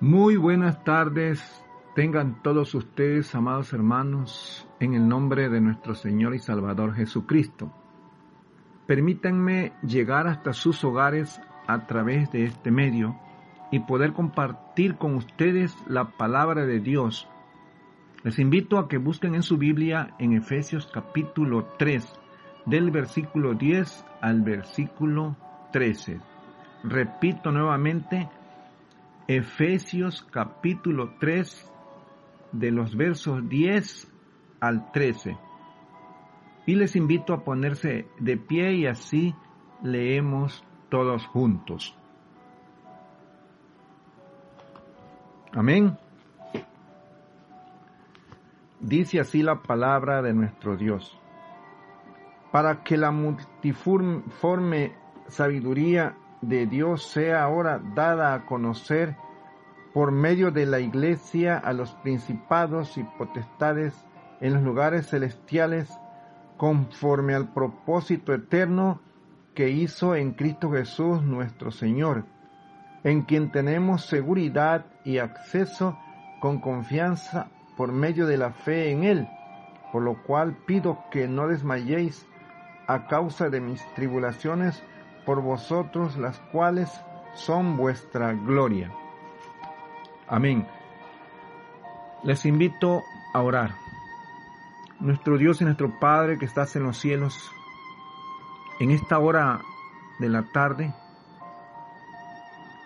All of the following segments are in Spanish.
Muy buenas tardes, tengan todos ustedes, amados hermanos, en el nombre de nuestro Señor y Salvador Jesucristo. Permítanme llegar hasta sus hogares a través de este medio y poder compartir con ustedes la palabra de Dios. Les invito a que busquen en su Biblia en Efesios capítulo 3, del versículo 10 al versículo 13. Repito nuevamente, Efesios capítulo 3 de los versos 10 al 13. Y les invito a ponerse de pie y así leemos todos juntos. Amén. Dice así la palabra de nuestro Dios. Para que la multiforme sabiduría de Dios sea ahora dada a conocer por medio de la iglesia a los principados y potestades en los lugares celestiales conforme al propósito eterno que hizo en Cristo Jesús nuestro Señor, en quien tenemos seguridad y acceso con confianza por medio de la fe en Él, por lo cual pido que no desmayéis a causa de mis tribulaciones, por vosotros, las cuales son vuestra gloria. Amén. Les invito a orar. Nuestro Dios y nuestro Padre que estás en los cielos, en esta hora de la tarde,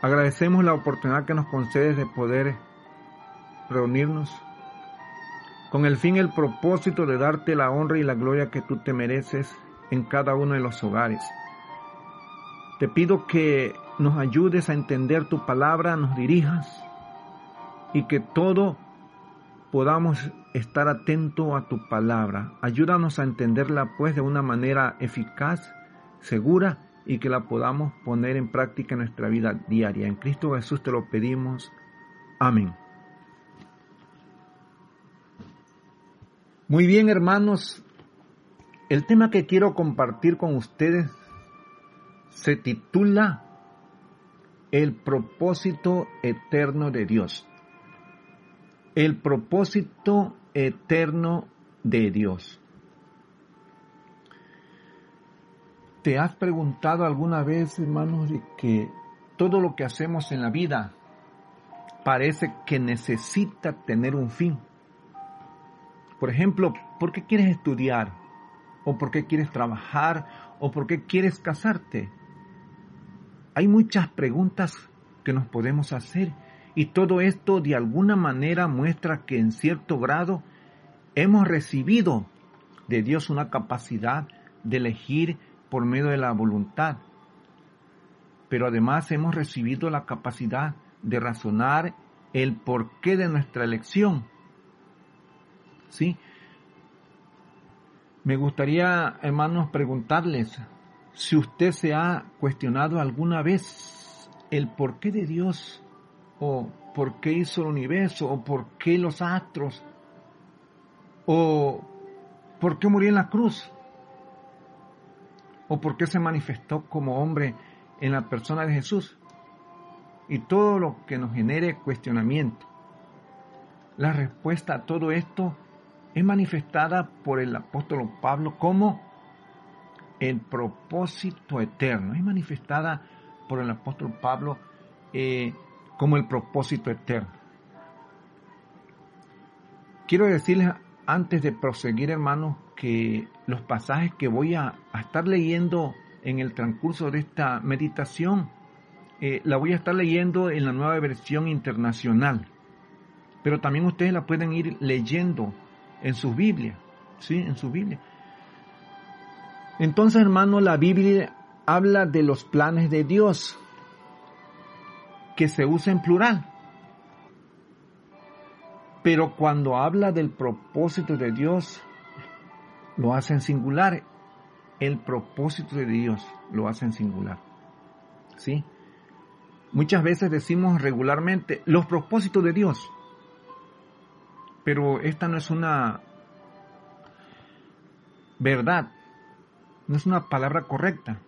agradecemos la oportunidad que nos concedes de poder reunirnos con el fin y el propósito de darte la honra y la gloria que tú te mereces en cada uno de los hogares. Te pido que nos ayudes a entender tu palabra, nos dirijas y que todo podamos estar atento a tu palabra. Ayúdanos a entenderla pues de una manera eficaz, segura y que la podamos poner en práctica en nuestra vida diaria. En Cristo Jesús te lo pedimos. Amén. Muy bien hermanos, el tema que quiero compartir con ustedes se titula El propósito eterno de Dios. El propósito eterno de Dios. ¿Te has preguntado alguna vez, hermanos, de que todo lo que hacemos en la vida parece que necesita tener un fin? Por ejemplo, ¿por qué quieres estudiar? ¿O por qué quieres trabajar? ¿O por qué quieres casarte? Hay muchas preguntas que nos podemos hacer y todo esto de alguna manera muestra que en cierto grado hemos recibido de Dios una capacidad de elegir por medio de la voluntad. Pero además hemos recibido la capacidad de razonar el porqué de nuestra elección. ¿Sí? Me gustaría, hermanos, preguntarles, si usted se ha cuestionado alguna vez el porqué de Dios, o por qué hizo el universo, o por qué los astros, o por qué murió en la cruz, o por qué se manifestó como hombre en la persona de Jesús, y todo lo que nos genere cuestionamiento. La respuesta a todo esto es manifestada por el apóstol Pablo como el propósito eterno. Es manifestada por el apóstol Pablo eh, como el propósito eterno. Quiero decirles antes de proseguir, hermanos, que los pasajes que voy a, estar leyendo en el transcurso de esta meditación, eh, la voy a estar leyendo en la nueva versión internacional. Pero también ustedes la pueden ir leyendo en su Biblia, ¿sí? En su Biblia. Entonces, hermano, la Biblia habla de los planes de Dios, que se usa en plural. Pero cuando habla del propósito de Dios, lo hace en singular. El propósito de Dios lo hace en singular. ¿Sí? Muchas veces decimos regularmente los propósitos de Dios. Pero esta no es una verdad no es una palabra correcta.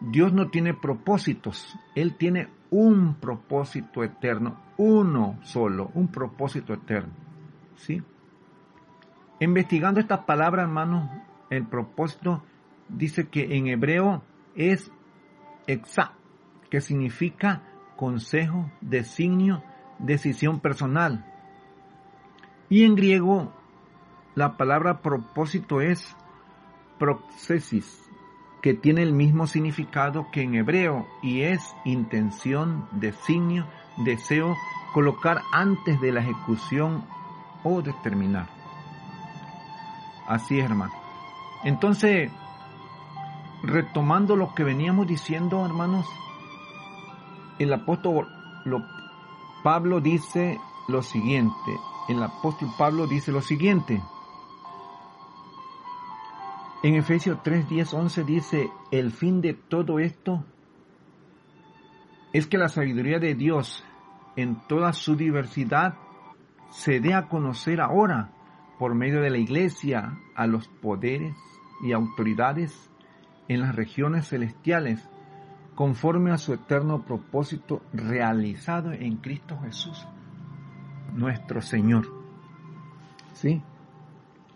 Dios no tiene propósitos, Él tiene un propósito eterno, uno solo, un propósito eterno. ¿Sí? Investigando estas palabras, hermanos, el propósito dice que en hebreo es exa, que significa consejo, designio, decisión personal. Y en griego la palabra propósito es proxesis, que tiene el mismo significado que en hebreo y es intención, designio, deseo, colocar antes de la ejecución o determinar. Así es, hermano. Entonces, retomando lo que veníamos diciendo, hermanos, el apóstol Pablo dice lo siguiente. El apóstol Pablo dice lo siguiente. En Efesios 3, 10, 11 dice, el fin de todo esto es que la sabiduría de Dios en toda su diversidad se dé a conocer ahora por medio de la iglesia a los poderes y autoridades en las regiones celestiales conforme a su eterno propósito realizado en Cristo Jesús, nuestro Señor. ¿Sí?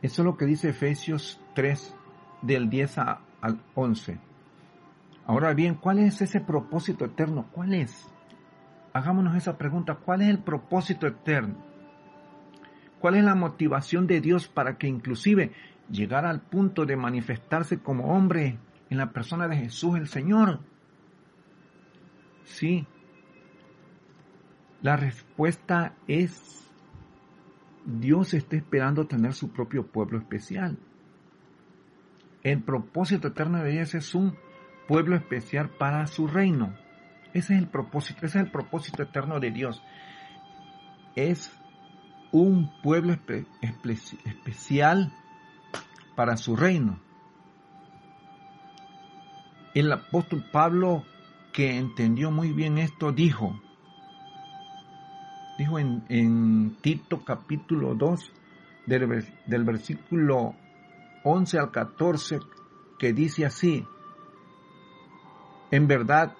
Eso es lo que dice Efesios 3, del 10 al 11. Ahora bien, ¿cuál es ese propósito eterno? ¿Cuál es? Hagámonos esa pregunta, ¿cuál es el propósito eterno? ¿Cuál es la motivación de Dios para que inclusive llegara al punto de manifestarse como hombre en la persona de Jesús el Señor? Sí. La respuesta es, Dios está esperando tener su propio pueblo especial. El propósito eterno de Dios es un pueblo especial para su reino. Ese es el propósito, ese es el propósito eterno de Dios. Es un pueblo especial para su reino. El apóstol Pablo que entendió muy bien esto, dijo, dijo en, Tito capítulo 2, del, del versículo 11 al 14, que dice así, en verdad,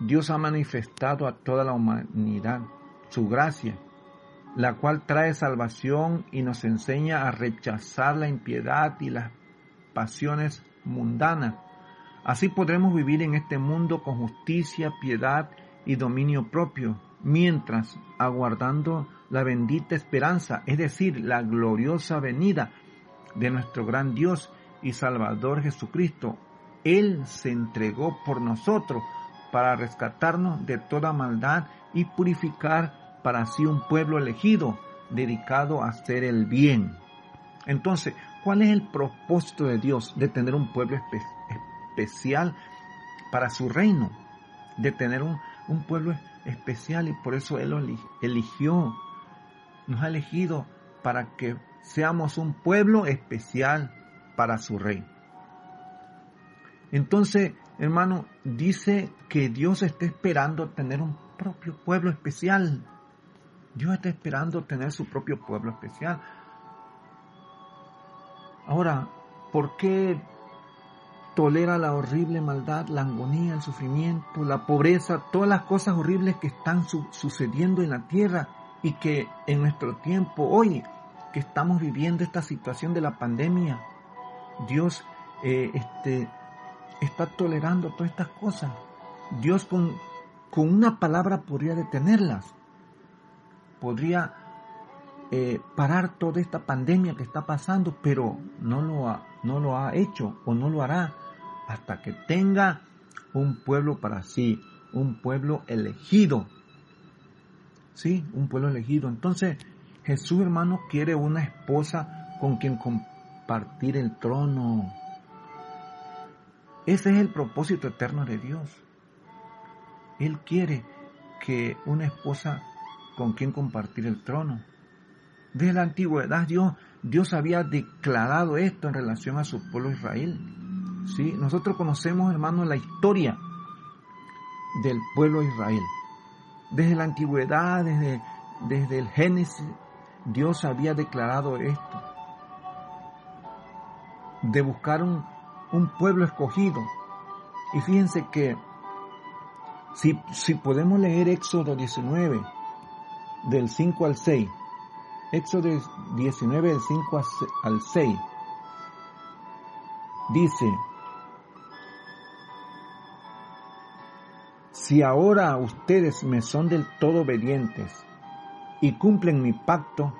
Dios ha manifestado a toda la humanidad su gracia, la cual trae salvación y nos enseña a rechazar la impiedad y las pasiones mundanas. Así podremos vivir en este mundo con justicia, piedad y dominio propio, mientras aguardando la bendita esperanza, es decir, la gloriosa venida de nuestro gran Dios y Salvador Jesucristo. Él se entregó por nosotros para rescatarnos de toda maldad y purificar para sí un pueblo elegido, dedicado a hacer el bien. Entonces, ¿cuál es el propósito de Dios de tener un pueblo especial? para su reino, de tener un, pueblo especial y por eso Él eligió, nos ha elegido para que seamos un pueblo especial para su reino. Entonces, hermano, dice que Dios está esperando tener un propio pueblo especial. Dios está esperando tener su propio pueblo especial. Ahora, ¿por qué tolera la horrible maldad, la agonía, el sufrimiento, la pobreza, todas las cosas horribles que están sucediendo en la tierra y que en nuestro tiempo, hoy que estamos viviendo esta situación de la pandemia, Dios eh, este, está tolerando todas estas cosas. Dios con, con una palabra podría detenerlas, podría eh, parar toda esta pandemia que está pasando, pero no lo, ha, no lo ha hecho o no lo hará hasta que tenga un pueblo para sí, un pueblo elegido. Sí, un pueblo elegido. Entonces, Jesús hermano quiere una esposa con quien compartir el trono. Ese es el propósito eterno de Dios. Él quiere que una esposa con quien compartir el trono. Desde la antigüedad Dios, Dios había declarado esto en relación a su pueblo Israel. ¿sí? Nosotros conocemos, hermanos, la historia del pueblo Israel. Desde la antigüedad, desde, desde el Génesis, Dios había declarado esto, de buscar un, un pueblo escogido. Y fíjense que Si, si podemos leer Éxodo 19, del 5 al 6, Éxodo 19 del 5 al 6, dice, si ahora ustedes me son del todo obedientes y cumplen mi pacto,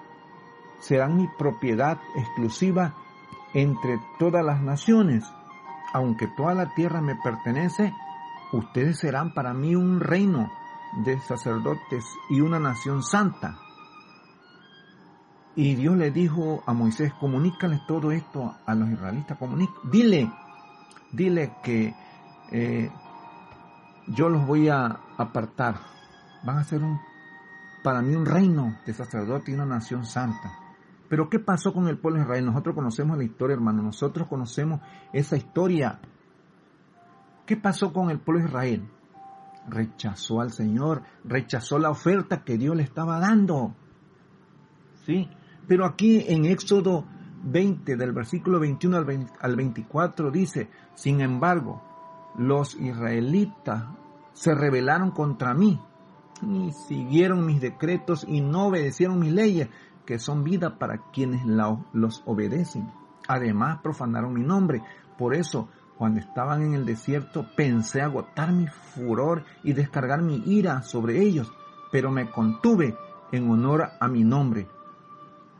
serán mi propiedad exclusiva entre todas las naciones. Aunque toda la tierra me pertenece, ustedes serán para mí un reino de sacerdotes y una nación santa. Y Dios le dijo a Moisés, comunícale todo esto a los israelitas, dile, dile que eh, yo los voy a apartar. Van a ser un, para mí un reino de sacerdotes y una nación santa. Pero ¿qué pasó con el pueblo de Israel? Nosotros conocemos la historia, hermano. Nosotros conocemos esa historia. ¿Qué pasó con el pueblo de Israel? Rechazó al Señor, rechazó la oferta que Dios le estaba dando. ¿Sí? Pero aquí en Éxodo 20, del versículo 21 al 24, dice, sin embargo, los israelitas se rebelaron contra mí y siguieron mis decretos y no obedecieron mis leyes que son vida para quienes los obedecen. Además, profanaron mi nombre. Por eso, cuando estaban en el desierto, pensé agotar mi furor y descargar mi ira sobre ellos, pero me contuve en honor a mi nombre,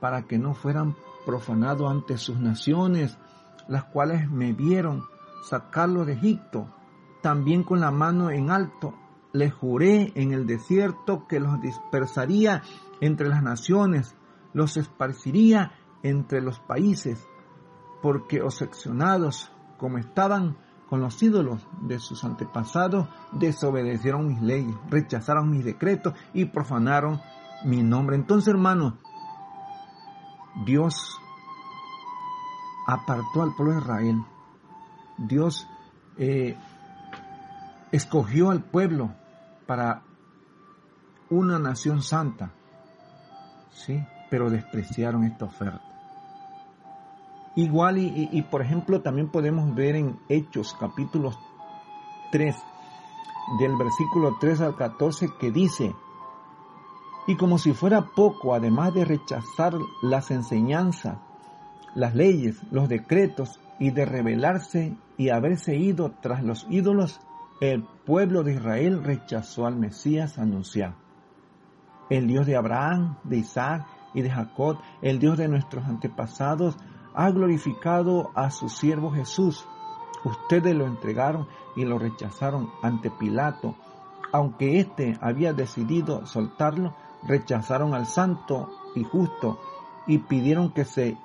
para que no fueran profanados ante sus naciones, las cuales me vieron sacarlo de Egipto, también con la mano en alto. Les juré en el desierto que los dispersaría entre las naciones los esparciría entre los países, porque obsesionados como estaban con los ídolos de sus antepasados, desobedecieron mis leyes, rechazaron mis decretos y profanaron mi nombre. Entonces, hermano, Dios apartó al pueblo de Israel. Dios eh, escogió al pueblo para una nación santa. ¿Sí? pero despreciaron esta oferta. Igual y, por ejemplo también podemos ver en Hechos capítulo 3 del versículo 3 al 14 que dice, y como si fuera poco, además de rechazar las enseñanzas, las leyes, los decretos y de rebelarse y haberse ido tras los ídolos, el pueblo de Israel rechazó al Mesías anunciado. El Dios de Abraham, de Isaac y de Jacob, el Dios de nuestros antepasados, ha glorificado a su siervo Jesús. Ustedes lo entregaron y lo rechazaron ante Pilato. Aunque éste había decidido soltarlo, rechazaron al santo y justo y pidieron que se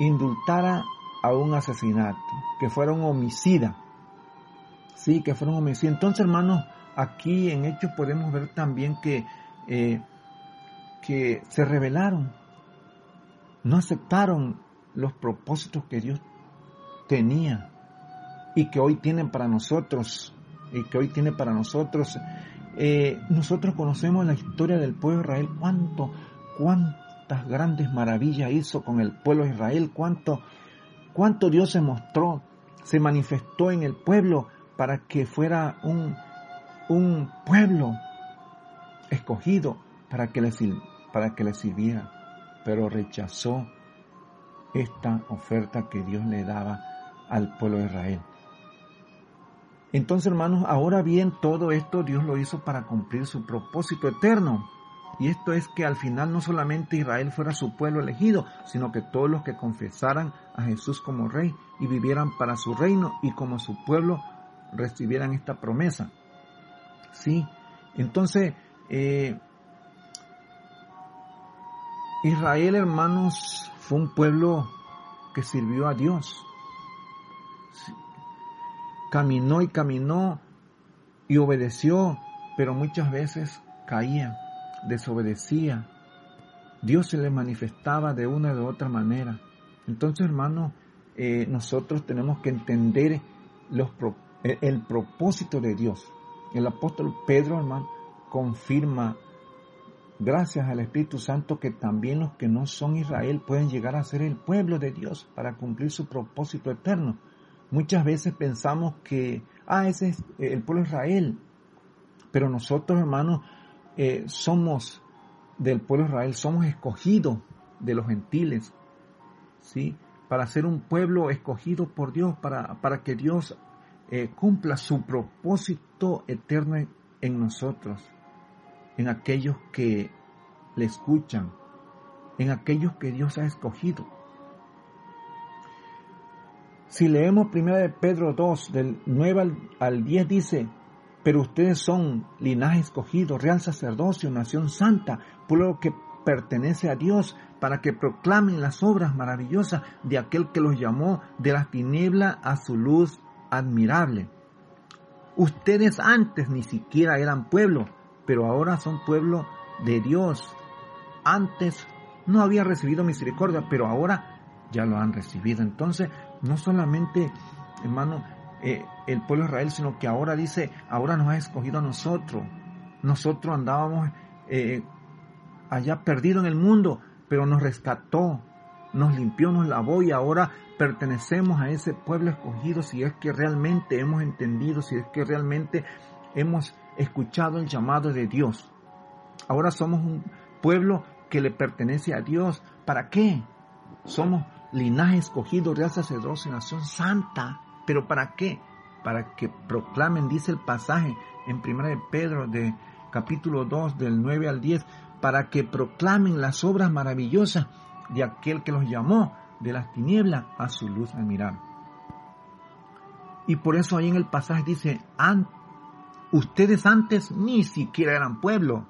indultara a un asesinato, que fuera un homicida. Sí, que fuera un homicida. Entonces, hermanos, aquí en Hechos podemos ver también que eh, que se rebelaron, no aceptaron los propósitos que Dios tenía y que hoy tienen para nosotros, y que hoy tiene para nosotros. Eh, nosotros conocemos la historia del pueblo de Israel, cuánto, cuántas grandes maravillas hizo con el pueblo de Israel, cuánto, cuánto Dios se mostró, se manifestó en el pueblo para que fuera un, un pueblo escogido, para que le, para que le sirviera, pero rechazó esta oferta que Dios le daba al pueblo de Israel. Entonces, hermanos, ahora bien, todo esto Dios lo hizo para cumplir su propósito eterno. Y esto es que al final no solamente Israel fuera su pueblo elegido, sino que todos los que confesaran a Jesús como rey y vivieran para su reino y como su pueblo recibieran esta promesa. Sí, entonces eh, Israel, hermanos, fue un pueblo que sirvió a Dios. Caminó y caminó y obedeció, pero muchas veces caía, desobedecía. Dios se le manifestaba de una u otra manera. Entonces, hermanos, eh, nosotros tenemos que entender los, el, propósito de Dios. El apóstol Pedro, hermano, confirma gracias al Espíritu Santo que también los que no son Israel pueden llegar a ser el pueblo de Dios para cumplir su propósito eterno. Muchas veces pensamos que, ah, ese es el pueblo de Israel, pero nosotros, hermanos, eh, somos del pueblo de Israel, somos escogidos de los gentiles, ¿sí? Para ser un pueblo escogido por Dios, para, para que Dios eh, cumpla su propósito eterno en nosotros, en aquellos que le escuchan, en aquellos que Dios ha escogido. Si leemos 1 de Pedro 2, del 9 al, 10, dice, pero ustedes son linaje escogido, real sacerdocio, nación santa, pueblo que pertenece a Dios, para que proclamen las obras maravillosas de aquel que los llamó de las tinieblas a su luz admirable. Ustedes antes ni siquiera eran pueblo, pero ahora son pueblo de Dios. Antes no había recibido misericordia, pero ahora ya lo han recibido. Entonces, no solamente, hermano, eh, el pueblo de Israel, sino que ahora dice, ahora nos ha escogido a nosotros. Nosotros andábamos eh, allá perdidos en el mundo, pero nos rescató, nos limpió, nos lavó y ahora pertenecemos a ese pueblo escogido si es que realmente hemos entendido, si es que realmente hemos escuchado el llamado de Dios. Ahora somos un pueblo que le pertenece a Dios. ¿Para qué? Somos linaje escogido, real sacerdocio, nación santa. ¿Pero para qué? Para que proclamen, dice el pasaje en 1 de Pedro de capítulo 2 del 9 al 10, para que proclamen las obras maravillosas de aquel que los llamó de las tinieblas a su luz admirable. Y por eso ahí en el pasaje dice, ustedes antes ni siquiera eran pueblo,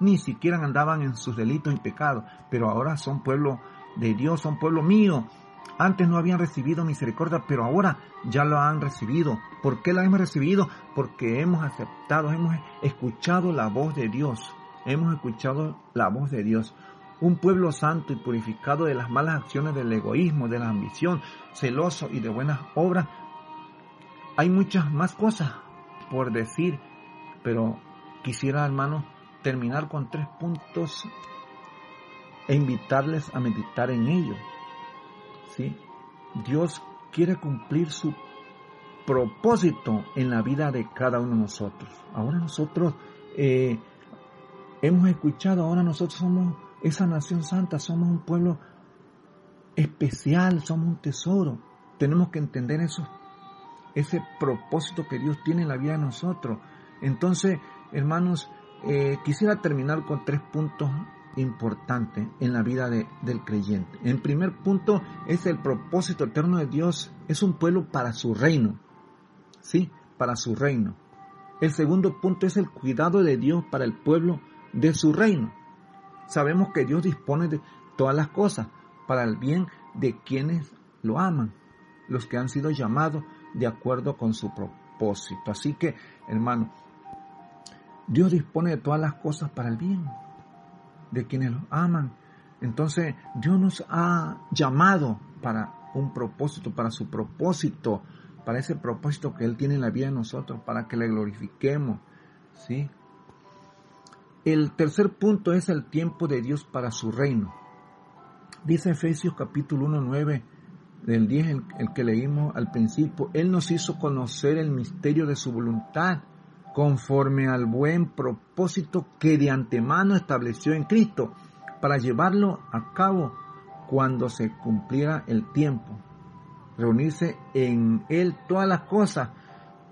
ni siquiera andaban en sus delitos y pecados, pero ahora son pueblo de Dios, son pueblo mío. Antes no habían recibido misericordia, pero ahora ya lo han recibido. ¿Por qué la hemos recibido? Porque hemos aceptado, hemos escuchado la voz de Dios. Hemos escuchado la voz de Dios. Un pueblo santo y purificado de las malas acciones del egoísmo, de la ambición, celoso y de buenas obras. Hay muchas más cosas por decir, pero quisiera, hermanos, terminar con tres puntos e invitarles a meditar en ello. ¿Sí? Dios quiere cumplir su propósito en la vida de cada uno de nosotros. Ahora nosotros eh, hemos escuchado, ahora nosotros somos esa nación santa, somos un pueblo especial, somos un tesoro. Tenemos que entender eso, ese propósito que Dios tiene en la vida de nosotros. Entonces, hermanos, eh, quisiera terminar con tres puntos importantes en la vida del creyente. En primer punto es el propósito eterno de Dios, es un pueblo para su reino, ¿sí? Para su reino. El segundo punto es el cuidado de Dios para el pueblo de su reino. Sabemos que Dios dispone de todas las cosas para el bien de quienes lo aman, los que han sido llamados de acuerdo con su propósito. Así que, hermano, Dios dispone de todas las cosas para el bien de quienes lo aman. Entonces Dios nos ha llamado para un propósito, para su propósito, para ese propósito que Él tiene en la vida de nosotros, para que le glorifiquemos. ¿sí? El tercer punto es el tiempo de Dios para su reino. Dice Efesios capítulo 1, 9 del 10, el, el que leímos al principio, Él nos hizo conocer el misterio de su voluntad conforme al buen propósito que de antemano estableció en Cristo, para llevarlo a cabo cuando se cumpliera el tiempo. Reunirse en Él todas las cosas,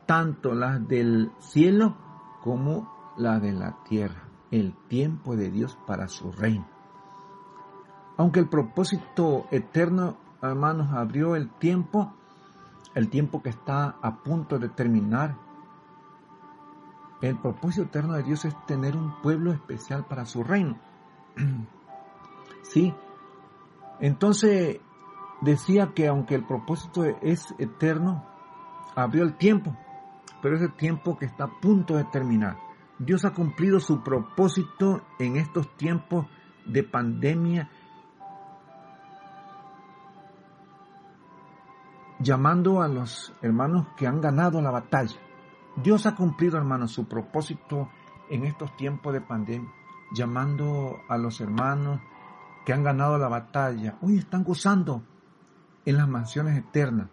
tanto las del cielo como las de la tierra, el tiempo de Dios para su reino. Aunque el propósito eterno, hermanos, abrió el tiempo, el tiempo que está a punto de terminar, el propósito eterno de Dios es tener un pueblo especial para su reino. sí. Entonces decía que aunque el propósito es eterno, abrió el tiempo, pero es el tiempo que está a punto de terminar. Dios ha cumplido su propósito en estos tiempos de pandemia, llamando a los hermanos que han ganado la batalla Dios ha cumplido, hermanos, su propósito en estos tiempos de pandemia, llamando a los hermanos que han ganado la batalla. Hoy están gozando en las mansiones eternas,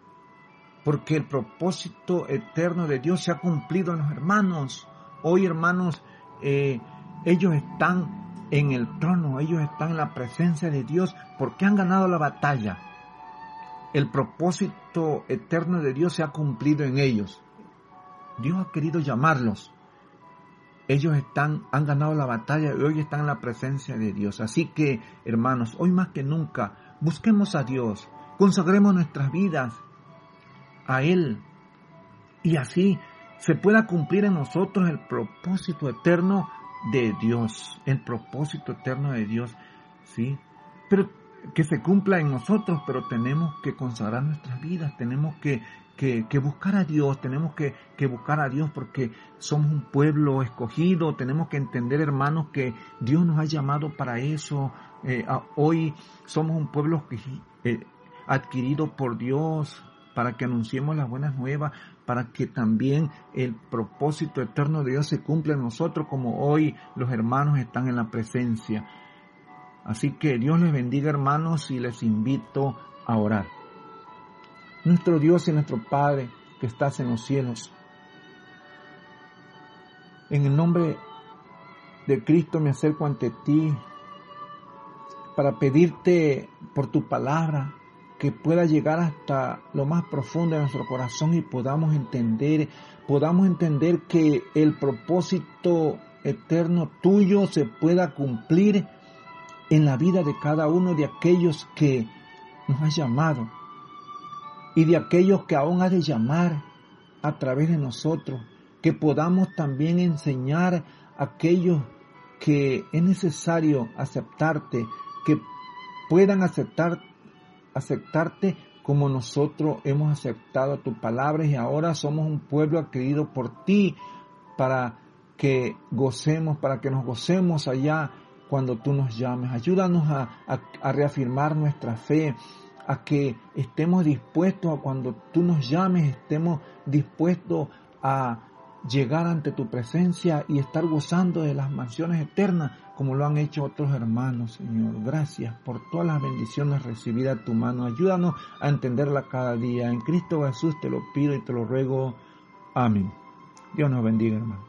porque el propósito eterno de Dios se ha cumplido en los hermanos. Hoy, hermanos, eh, ellos están en el trono, ellos están en la presencia de Dios porque han ganado la batalla. El propósito eterno de Dios se ha cumplido en ellos. Dios ha querido llamarlos. Ellos están, han ganado la batalla y hoy están en la presencia de Dios. Así que, hermanos, hoy más que nunca, busquemos a Dios, consagremos nuestras vidas a Él y así se pueda cumplir en nosotros el propósito eterno de Dios, el propósito eterno de Dios, ¿sí? Pero que se cumpla en nosotros, pero tenemos que consagrar nuestras vidas, tenemos que, que, buscar a Dios, tenemos que, que, buscar a Dios porque somos un pueblo escogido, tenemos que entender hermanos que Dios nos ha llamado para eso, eh, hoy somos un pueblo eh, adquirido por Dios, para que anunciemos las buenas nuevas, para que también el propósito eterno de Dios se cumpla en nosotros como hoy los hermanos están en la presencia. Así que Dios les bendiga hermanos y les invito a orar. Nuestro Dios y nuestro Padre que estás en los cielos, en el nombre de Cristo me acerco ante ti para pedirte por tu palabra que pueda llegar hasta lo más profundo de nuestro corazón y podamos entender, podamos entender que el propósito eterno tuyo se pueda cumplir en la vida de cada uno de aquellos que nos has llamado y de aquellos que aún has de llamar a través de nosotros, que podamos también enseñar a aquellos que es necesario aceptarte, que puedan aceptar aceptarte como nosotros hemos aceptado tu palabra y ahora somos un pueblo adquirido por ti para que gocemos, para que nos gocemos allá cuando tú nos llames. Ayúdanos a, a, reafirmar nuestra fe, a que estemos dispuestos a cuando tú nos llames, estemos dispuestos a llegar ante tu presencia y estar gozando de las mansiones eternas como lo han hecho otros hermanos, Señor. Gracias por todas las bendiciones recibidas a tu mano. Ayúdanos a entenderla cada día. En Cristo Jesús te lo pido y te lo ruego. Amén. Dios nos bendiga, hermano.